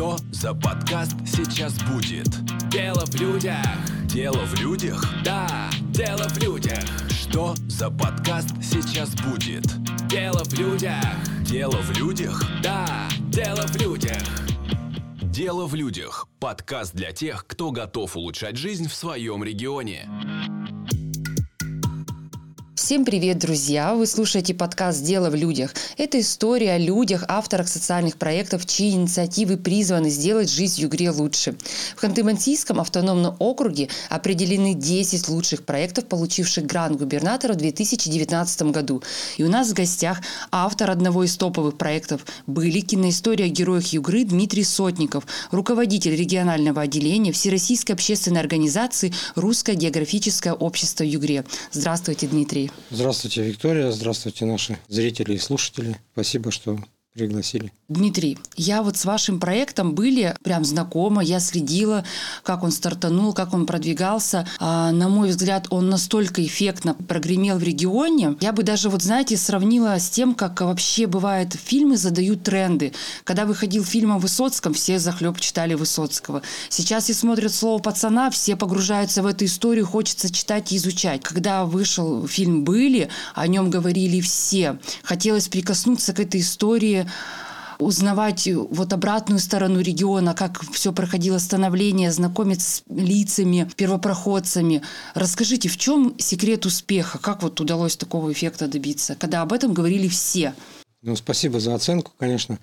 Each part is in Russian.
Что за подкаст сейчас будет? Дело в людях. Дело в людях? Да, дело в людях. Что за подкаст сейчас будет? Дело в людях. Дело в людях? Да, дело в людях. Дело в людях. Подкаст для тех, кто готов улучшать жизнь в своем регионе. Всем привет, друзья! Вы слушаете подкаст «Дело в людях». Это история о людях, авторах социальных проектов, чьи инициативы призваны сделать жизнь в Югре лучше. В Ханты-Мансийском автономном округе определены 10 лучших проектов, получивших грант губернатора в 2019 году. И у нас в гостях автор одного из топовых проектов были киноистория о героях Югры Дмитрий Сотников, руководитель регионального отделения Всероссийской общественной организации «Русское географическое общество Югре». Здравствуйте, Дмитрий. Здравствуйте, Виктория. Здравствуйте, наши зрители и слушатели. Спасибо, что пригласили. Дмитрий, я вот с вашим проектом были прям знакома, я следила, как он стартанул, как он продвигался. А, на мой взгляд, он настолько эффектно прогремел в регионе. Я бы даже, вот знаете, сравнила с тем, как вообще бывает, фильмы задают тренды. Когда выходил фильм о Высоцком, все захлеб читали Высоцкого. Сейчас, если смотрят слово «пацана», все погружаются в эту историю, хочется читать и изучать. Когда вышел фильм «Были», о нем говорили все. Хотелось прикоснуться к этой истории узнавать вот обратную сторону региона, как все проходило становление, знакомиться с лицами, первопроходцами. Расскажите, в чем секрет успеха? Как вот удалось такого эффекта добиться, когда об этом говорили все? Ну, спасибо за оценку, конечно.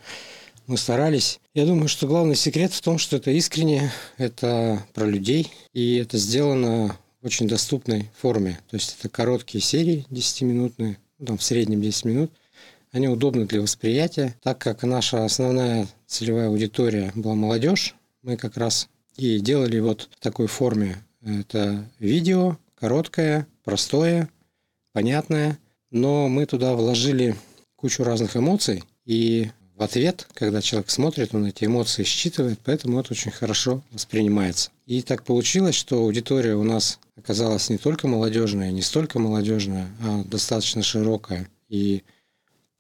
Мы старались. Я думаю, что главный секрет в том, что это искренне, это про людей, и это сделано в очень доступной форме. То есть это короткие серии, 10-минутные, ну, там в среднем 10 минут – они удобны для восприятия. Так как наша основная целевая аудитория была молодежь, мы как раз и делали вот в такой форме. Это видео, короткое, простое, понятное, но мы туда вложили кучу разных эмоций, и в ответ, когда человек смотрит, он эти эмоции считывает, поэтому это очень хорошо воспринимается. И так получилось, что аудитория у нас оказалась не только молодежная, не столько молодежная, а достаточно широкая. И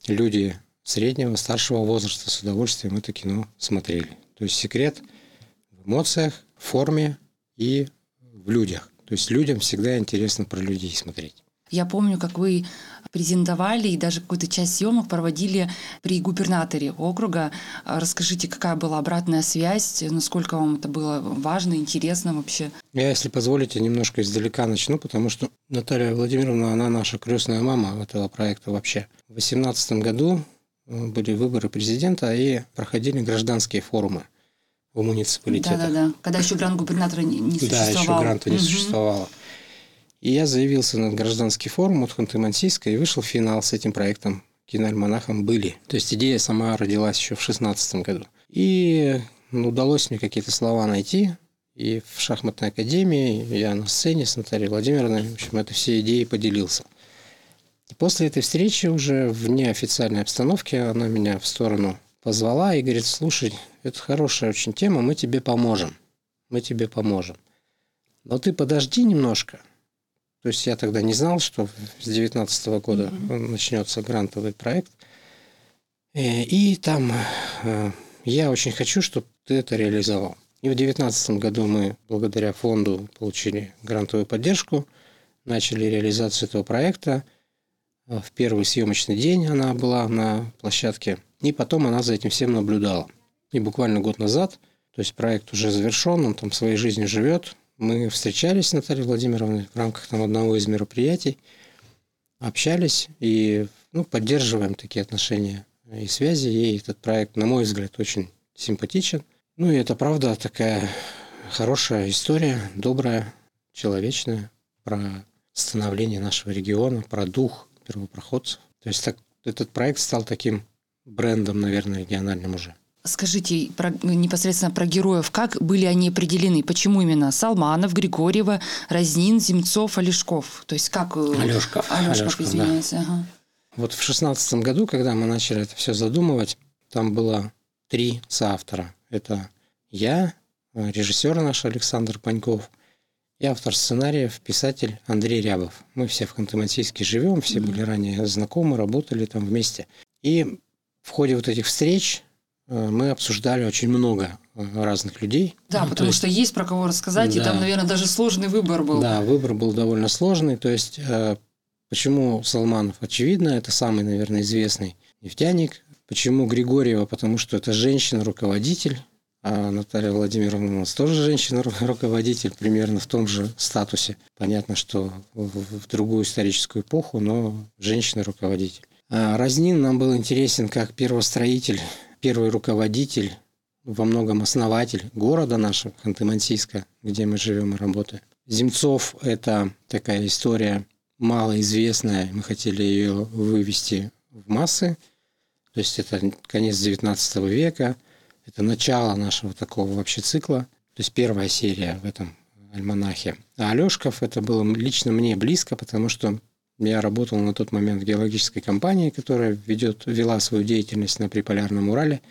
люди среднего, старшего возраста с удовольствием это кино смотрели. То есть секрет в эмоциях, в форме и в людях. То есть людям всегда интересно про людей смотреть. Я помню, как вы презентовали и даже какую-то часть съемок проводили при губернаторе округа. Расскажите, какая была обратная связь, насколько вам это было важно, интересно вообще? Я, если позволите, немножко издалека начну, потому что Наталья Владимировна, она наша крестная мама этого проекта вообще. В 2018 году э, были выборы президента и проходили гражданские форумы в муниципалитетах. Да-да-да, когда еще грант губернатора не, не существовало. Да, еще гранта не угу. существовало. И я заявился на гражданский форум от Ханты-Мансийска и вышел в финал с этим проектом киноальманахом «Были». То есть идея сама родилась еще в 2016 году. И ну, удалось мне какие-то слова найти. И в шахматной академии я на сцене с Натальей Владимировной, в общем, это все идеи поделился. И после этой встречи уже в неофициальной обстановке она меня в сторону позвала и говорит, слушай, это хорошая очень тема, мы тебе поможем. Мы тебе поможем. Но ты подожди немножко, то есть я тогда не знал, что с 2019 года mm-hmm. начнется грантовый проект. Э, и там э, я очень хочу, чтобы ты это реализовал. И в 2019 году мы благодаря фонду получили грантовую поддержку, начали реализацию этого проекта. Э, в первый съемочный день она была на площадке, и потом она за этим всем наблюдала. И буквально год назад, то есть проект уже завершен, он там своей жизнью живет, мы встречались с Натальей Владимировной в рамках там, одного из мероприятий, общались и ну, поддерживаем такие отношения и связи. Ей этот проект, на мой взгляд, очень симпатичен. Ну и это правда такая хорошая история, добрая, человечная, про становление нашего региона, про дух первопроходцев. То есть так, этот проект стал таким брендом, наверное, региональным уже. Скажите про, непосредственно про героев. Как были они определены? Почему именно Салманов, Григорьева, Разнин, Земцов, Олешков? То есть как... Э, Алешков. Алешков, Алешков извиняюсь. Да. Ага. Вот в шестнадцатом году, когда мы начали это все задумывать, там было три соавтора. Это я, режиссер наш Александр Паньков, и автор сценариев, писатель Андрей Рябов. Мы все в Ханты-Мансийске живем, все были ранее знакомы, работали там вместе. И в ходе вот этих встреч Э, мы обсуждали очень много э, разных людей. Да, Ну, то потому есть- что есть про кого рассказать, и Да. там, наверное, даже сложный выбор был. Да, выбор был довольно сложный. То есть, э, почему Салманов? Очевидно, это самый, наверное, известный нефтяник. Почему Григорьева? Потому что это женщина-руководитель. А Наталья Владимировна у нас тоже женщина-руководитель, примерно в том же статусе. Понятно, что в, в другую историческую эпоху, но женщина-руководитель. А Разнин нам был интересен как первостроитель, первый руководитель, во многом основатель города нашего, Ханты-Мансийска, где мы живем и работаем. Земцов – это такая история малоизвестная, мы хотели ее вывести в массы, то есть это конец XIX века, это начало нашего такого вообще цикла, то есть первая серия в этом альманахе. А Алешков это было лично мне близко, потому что я работал на тот момент в геологической компании, которая ведет, вела свою деятельность на Приполярном Урале.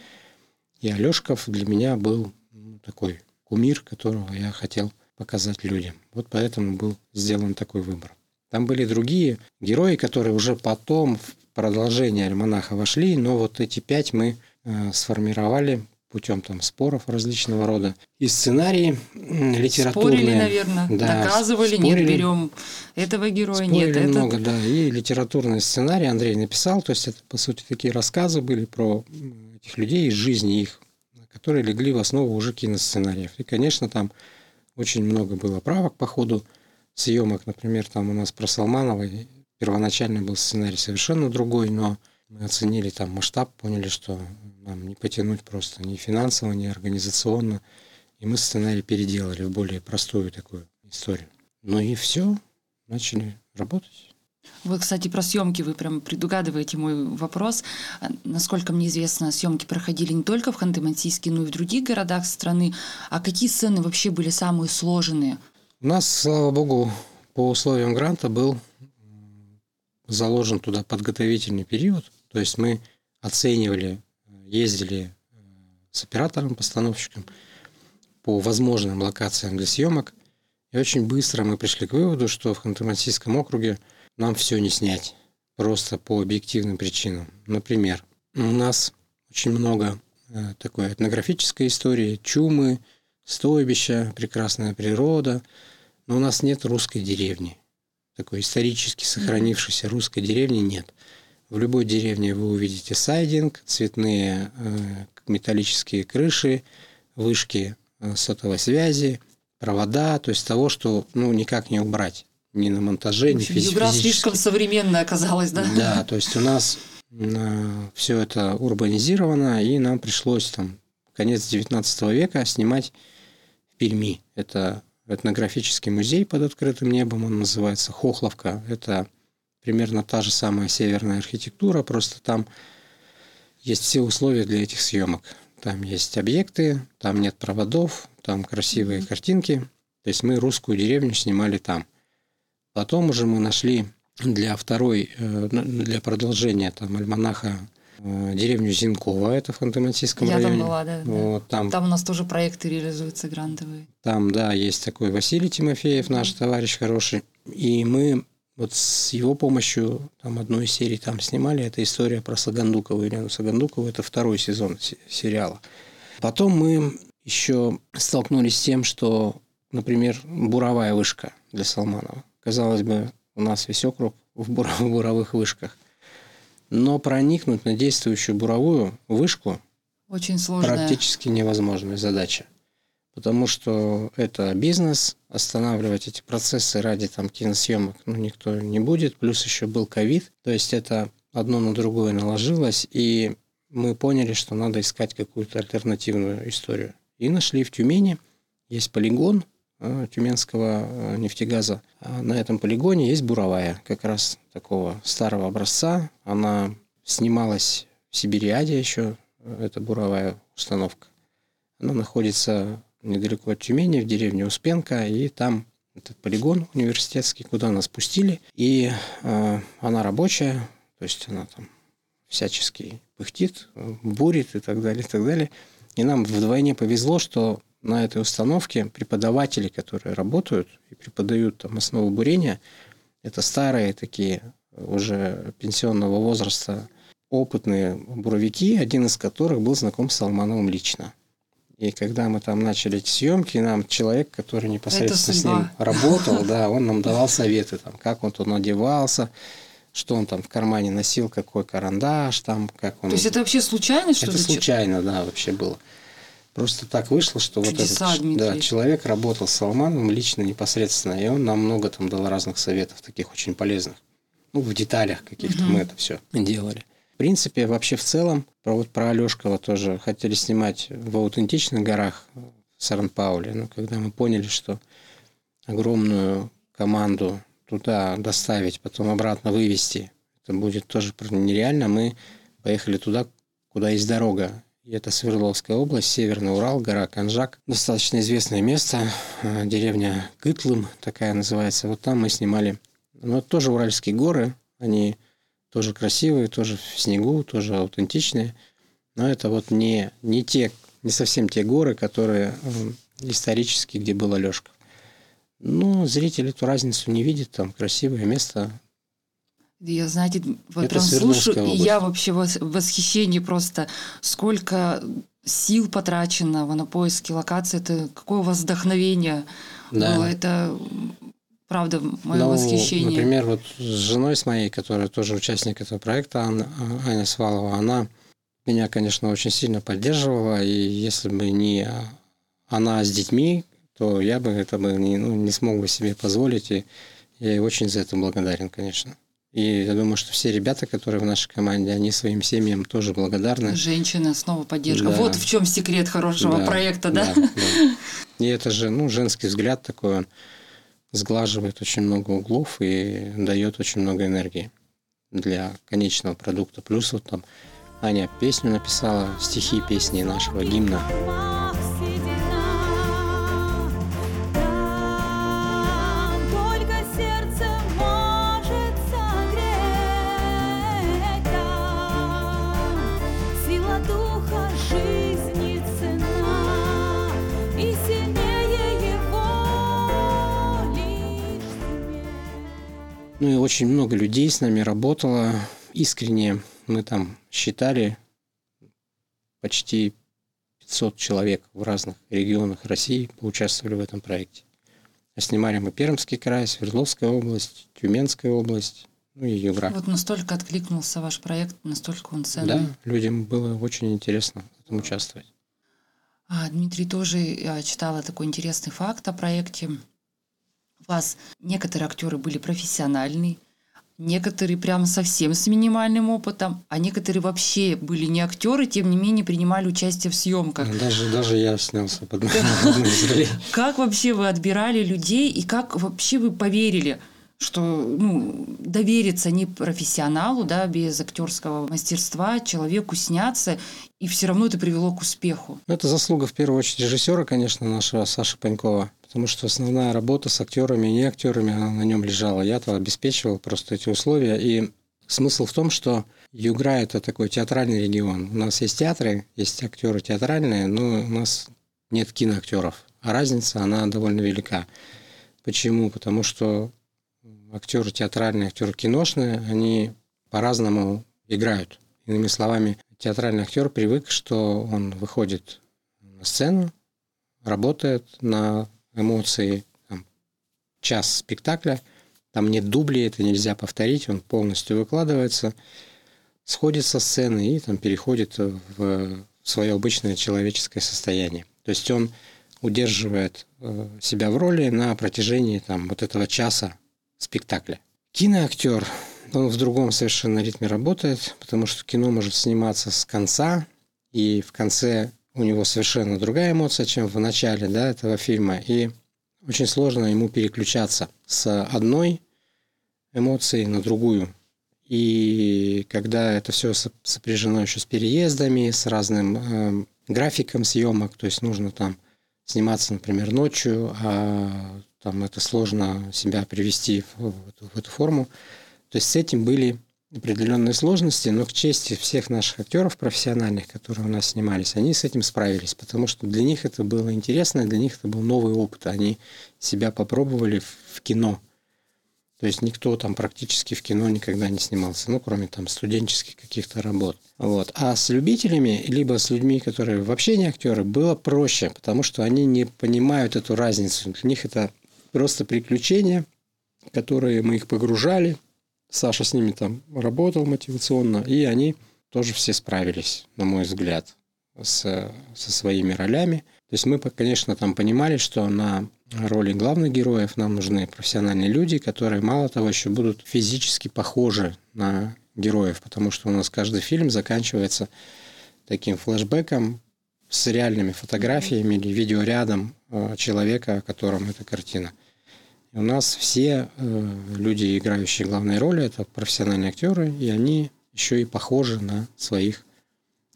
И Алешков для меня был ну, такой кумир, которого я хотел показать людям. Вот поэтому был сделан такой выбор. Там были другие герои, которые уже потом в продолжение альманаха вошли, но вот эти пять мы э, сформировали путем там споров различного рода. И сценарии литературные. Спорили, наверное, Да, доказывали, нет, спорили. берем этого героя, нет, это... много, да. И литературный сценарий Андрей написал. То есть это, по сути, такие рассказы были про этих людей из жизни их, которые легли в основу уже киносценариев. И, конечно, там очень много было правок по ходу съемок. Например, там у нас про Салманова и первоначально был сценарий совершенно другой, но мы оценили там масштаб, поняли, что нам не потянуть просто ни финансово, ни организационно. И мы сценарий переделали в более простую такую историю. Ну и все, начали работать. Вы, кстати, про съемки вы прям предугадываете мой вопрос. А, Насколько мне известно, съемки проходили не только в Ханты-Мансийске, но и в других городах страны. А какие сцены вообще были самые сложные? У нас, слава богу, по условиям гранта был заложен туда подготовительный период. То есть мы оценивали, ездили э, с оператором, постановщиком по возможным локациям для съемок. И очень быстро мы пришли к выводу, что в Ханты-Мансийском округе нам все не снять. Просто по объективным причинам. Например, у нас очень много э, такой этнографической истории, чумы, стойбища, прекрасная природа, но у нас нет русской деревни. Такой исторически сохранившейся русской деревни нет. В любой деревне вы увидите сайдинг, цветные э, металлические крыши, вышки э, сотовой связи, провода, то есть того, что ну, никак не убрать ни на монтаже, ни общем, физи- Югра физически. слишком современная оказалась, да? Да, то есть у нас все это урбанизировано, и нам пришлось там конец 19 века снимать в Перми. Это этнографический музей под открытым небом, он называется Хохловка. Это примерно та же самая северная архитектура, просто там есть все условия для этих съемок. Там есть объекты, там нет проводов, там красивые картинки. То есть мы русскую деревню снимали там. Потом уже мы нашли для второй, э, ну, для продолжения там альманаха э, деревню Зинкова, это в Ханты-Мансийском Я районе. там была, да. да. Вот, там, Там у нас тоже проекты реализуются грантовые. там, да, есть такой Василий Тимофеев, наш товарищ хороший. И мы вот с его помощью там одной из серий там снимали. Это история про Сагандукову, Елену Сагандукову. Это второй сезон се- сериала. Потом мы еще столкнулись с тем, что, например, буровая вышка для Салманова. Казалось бы, у нас весь округ в буровых вышках. Но проникнуть на действующую буровую вышку Очень сложная. практически невозможная задача. Потому что это бизнес, останавливать эти процессы ради там киносъемок ну, никто не будет. Плюс еще был ковид. То есть это одно на другое наложилось. И мы поняли, что надо искать какую-то альтернативную историю. И нашли в Тюмени. Есть полигон э, Тюменского э, нефтегаза. А на этом полигоне есть буровая, как раз такого старого образца. Она снималась в Сибириаде еще, э, это буровая установка. Она находится недалеко от Тюмени, в деревне Успенка, и там этот полигон университетский, куда нас пустили. И э, она рабочая, то есть она там всячески пыхтит, бурит и так далее, и так далее. И нам вдвойне повезло, что на этой установке преподаватели, которые работают и преподают там основу бурения, это старые такие уже пенсионного возраста опытные буровики, один из которых был знаком с Салмановым лично. И когда мы там начали эти съемки, нам человек, который непосредственно с ним работал, да, он нам давал советы, там, как он тут одевался, что он там в кармане носил, какой карандаш, там, как он... То есть это вообще случайность, что Это случайно, да, вообще было. Просто так вышло, что вот Чудеса, этот Дмитрий. да, человек работал с Салмановым лично, непосредственно, и он нам много там дал разных советов, таких очень полезных. Ну, в деталях каких-то мы это все делали. В принципе, вообще в целом, вот про Алешкова тоже хотели снимать в аутентичных горах в Саран-Пауле, но когда мы поняли, что огромную команду туда доставить, потом обратно вывести, это будет тоже нереально, мы поехали туда, куда есть дорога. И это Свердловская область, Северный Урал, гора Канжак. Достаточно известное место, э, деревня Кытлым такая называется. Вот там мы снимали. Но это тоже Уральские горы, они тоже красивые, тоже в снегу, тоже аутентичные. Но это вот не, не те, не совсем те горы, которые исторически, где был Алешка. Ну, зритель эту разницу не видит, там красивое место, Я, знаете, вот Это прям слушаю, и область. я вообще в вос- в восхищении просто, сколько сил потрачено на поиски локации, это какое у вас вдохновение Да. было, это правда мое Ну, восхищение. Например, вот с женой с моей, которая тоже участник этого проекта, Анна, Аня Свалова, она меня, конечно, очень сильно поддерживала, и если бы не она с детьми, то я бы это бы не, ну, не смог бы себе позволить, и я ей очень за это благодарен, конечно. И я думаю, что все ребята, которые в нашей команде, они своим семьям тоже благодарны. Женщина, снова поддержка. Да. Вот в чем секрет хорошего Да, проекта, да? да. И это же, ну, женский взгляд такой, он сглаживает очень много углов и дает очень много энергии для конечного продукта. Плюс вот там Аня песню написала, стихи песни нашего гимна. Ну и очень много людей с нами работало. Искренне мы там считали почти 500 человек в разных регионах России поучаствовали в этом проекте. А снимали мы Пермский край, Свердловская область, Тюменская область, ну и Югра. Вот настолько откликнулся ваш проект, настолько он ценный. Да, людям было очень интересно в этом участвовать. А, Дмитрий тоже я читала такой интересный факт о проекте. У вас некоторые актеры были профессиональные, некоторые прям совсем с минимальным опытом, а некоторые вообще были не актеры, тем не менее принимали участие в съемках. Даже, даже я снялся под. Как вообще вы отбирали людей и как вообще вы поверили, что ну, довериться не профессионалу, да, без актерского мастерства, человеку сняться, и все равно это привело к успеху? Ну, Это заслуга в первую очередь режиссера, конечно, нашего Саши Панькова, потому что основная работа с актерами и не актерами, она на нем лежала. Я-то обеспечивал просто эти условия. И смысл в том, что Югра – это такой театральный регион. У нас есть театры, есть актеры театральные, но у нас нет киноактеров. А разница, она довольно велика. Почему? Потому что актеры театральные, актеры киношные, они по-разному играют. Иными словами, театральный актер привык, что он выходит на сцену, работает на эмоции, там, час спектакля, там нет дублей, это нельзя повторить, он полностью выкладывается, сходит со сцены и там переходит в свое обычное человеческое состояние. То есть он удерживает э, себя в роли на протяжении там, вот этого часа спектакля. Киноактер, он в другом совершенно ритме работает, потому что кино может сниматься с конца, и в конце у него совершенно другая эмоция, чем в начале да, этого фильма. И очень сложно ему переключаться с одной эмоции на другую. И когда это все сопряжено еще с переездами, с разным э, графиком съемок, то есть нужно там сниматься, например, ночью, а там это сложно себя привести в, в, эту, в эту форму. То есть с этим были определенные сложности, но к чести всех наших актеров профессиональных, которые у нас снимались, они с этим справились, потому что для них это было интересно, для них это был новый опыт, они себя попробовали в, кино. То есть никто там практически в кино никогда не снимался, ну, кроме там студенческих каких-то работ. Вот. А с любителями, либо с людьми, которые вообще не актеры, было проще, потому что они не понимают эту разницу. Для них это просто приключения, которые мы их погружали. Саша с ними там работал мотивационно, и они тоже все справились, на мой взгляд, с, со своими ролями. То есть мы, конечно, там понимали, что на роли главных героев нам нужны профессиональные люди, которые, мало того, еще будут физически похожи на героев, потому что у нас каждый фильм заканчивается таким флешбеком с реальными фотографиями или видеорядом э, человека, о котором эта картина. У нас все э, люди, играющие главные роли, это профессиональные актеры, и они еще и похожи на своих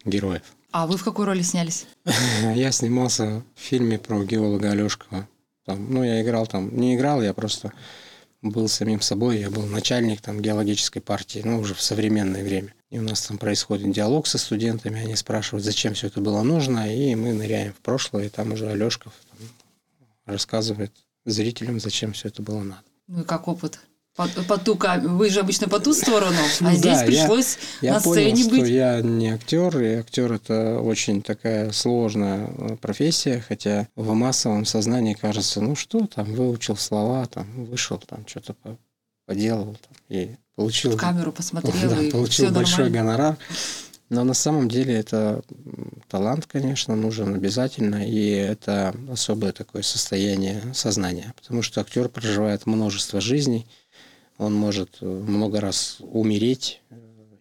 героев. А вы в какой роли снялись? Я снимался в фильме про геолога Алешкова. Там, ну, я играл там, не играл, я просто был самим собой, я был начальник там геологической партии, ну, уже в современное время. И у нас там происходит диалог со студентами, они спрашивают, зачем все это было нужно, и мы ныряем в прошлое, и там уже Алешков там, рассказывает зрителям, зачем все это было надо. Ну и как опыт? По, по ту кам- Вы же обычно по ту сторону, а здесь да, я- пришлось Я на понял, сцене что быть. я не актер, и актер это очень такая сложная э, профессия, хотя в массовом сознании кажется, ну что там, выучил слова, там вышел, там что-то по- поделал там, и получил, В камеру посмотрел, да, и получил большой нормально. гонорар. Но на самом деле это талант, конечно, нужен обязательно, и это особое такое состояние сознания, потому что актер проживает множество жизней, он может э, много раз умереть,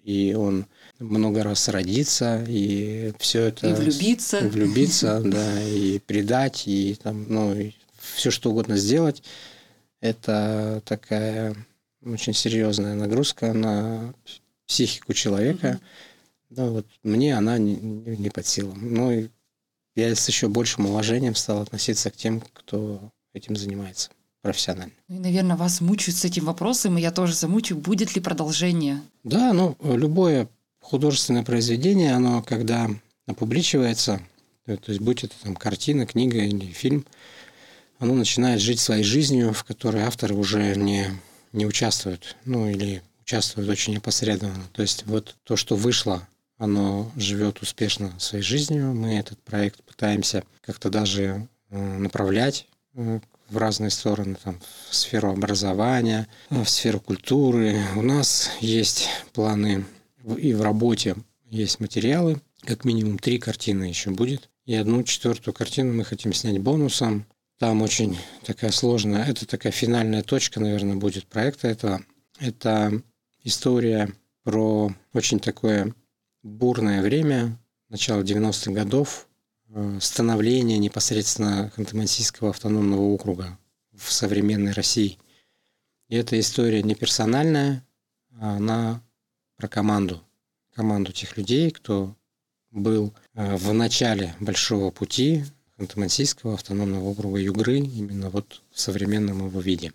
и он много раз родиться, и все это... И влюбиться. влюбиться, да, и предать, и там, ну, все что угодно сделать. Это такая очень серьезная нагрузка на психику человека. Ну, вот мне она не, не под силу. Ну, и я с еще большим уважением стал относиться к тем, кто этим занимается профессионально. Ну и, наверное, вас мучают с этим вопросом, и я тоже замучу, будет ли продолжение. Да, ну, любое художественное произведение, оно когда опубличивается, э, то есть будь это там картина, книга или фильм, оно начинает жить своей жизнью, в которой авторы уже не, не участвуют, ну или участвуют очень опосредованно. То есть вот то, что вышло, оно живет успешно своей жизнью. Мы этот проект пытаемся как-то даже э, направлять э, в разные стороны, там, в сферу образования, э, в сферу культуры. У нас есть планы и в работе есть материалы, как минимум три картины еще будет. И одну четвертую картину мы хотим снять бонусом. Там очень такая сложная, это такая финальная точка, наверное, будет проекта этого. Это история про очень такое бурное время, начало 90-х годов, э, становление непосредственно Ханты-Мансийского автономного округа в современной России. И эта история не персональная, а она про команду. Команду тех людей, кто был э, в начале большого пути Ханты-Мансийского автономного округа Югры, именно вот в современном его виде.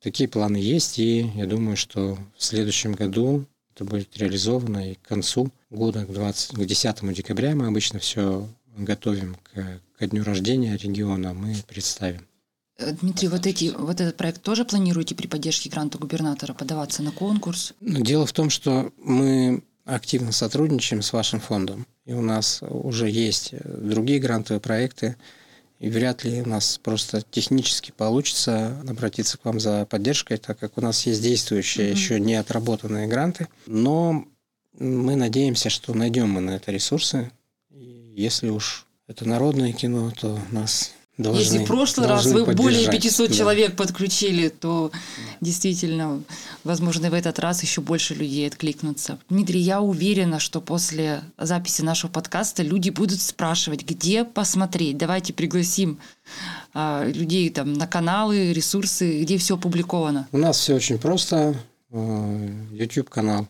Такие планы есть, и я думаю, что в следующем году это будет реализовано, и к концу года, к, 20, к 10 декабря мы обычно все готовим к, ко дню рождения региона, мы представим. Э, Дмитрий, вот, эти, вот этот проект тоже планируете при поддержке гранта губернатора подаваться на конкурс? Но дело в том, что мы активно сотрудничаем с вашим фондом, и у нас уже есть другие грантовые проекты, и вряд ли у нас просто технически получится обратиться к вам за поддержкой, так как у нас есть действующие, Мгм. еще не отработанные гранты. Но мы надеемся, что найдем мы на это ресурсы. И если уж это народное кино, то нас должны Если в прошлый раз вы более поддержать. 500 Да. человек подключили, то действительно, возможно, в этот раз еще больше людей откликнутся. Дмитрий, я уверена, что после записи нашего подкаста люди будут спрашивать, где посмотреть. Давайте пригласим а, людей там на каналы, ресурсы, где все опубликовано. У нас все очень просто. Э, YouTube-канал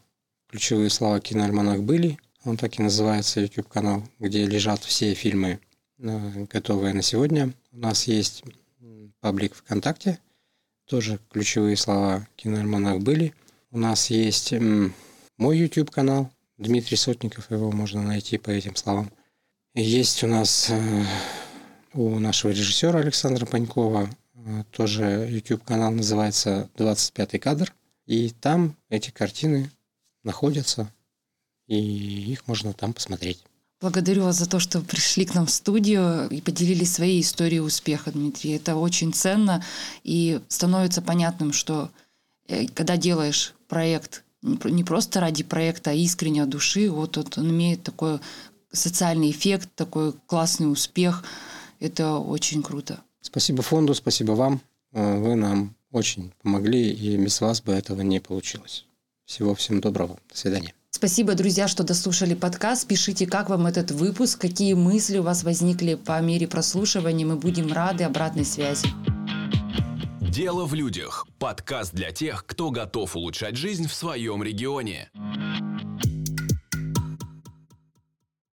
«Ключевые слова киноальманах» были. Он так и называется, YouTube-канал, где лежат все фильмы, э, готовые на сегодня. У нас есть паблик ВКонтакте, тоже «Ключевые слова киноальманах» были. У нас есть мой YouTube-канал, Дмитрий Сотников, его можно найти по этим словам. Есть у нас э, у нашего режиссера Александра Панькова Э, Тоже YouTube-канал называется «25 кадр». И там эти картины находятся, и их можно там посмотреть. Благодарю вас за то, что пришли к нам в студию и поделились своей историей успеха, Дмитрий. Это очень ценно и становится понятным, что э, когда делаешь проект не про- не просто ради проекта, а искренне от души, вот, вот он имеет такой социальный эффект, такой классный успех. Это очень круто. Спасибо фонду, спасибо вам. Э, Вы нам очень помогли, и без вас бы этого не получилось. Всего всем доброго. До свидания. Спасибо, друзья, что дослушали подкаст. Пишите, как вам этот выпуск, какие мысли у вас возникли по мере прослушивания. Мы будем рады обратной связи. Дело в людях. Подкаст для тех, кто готов улучшать жизнь в своем регионе.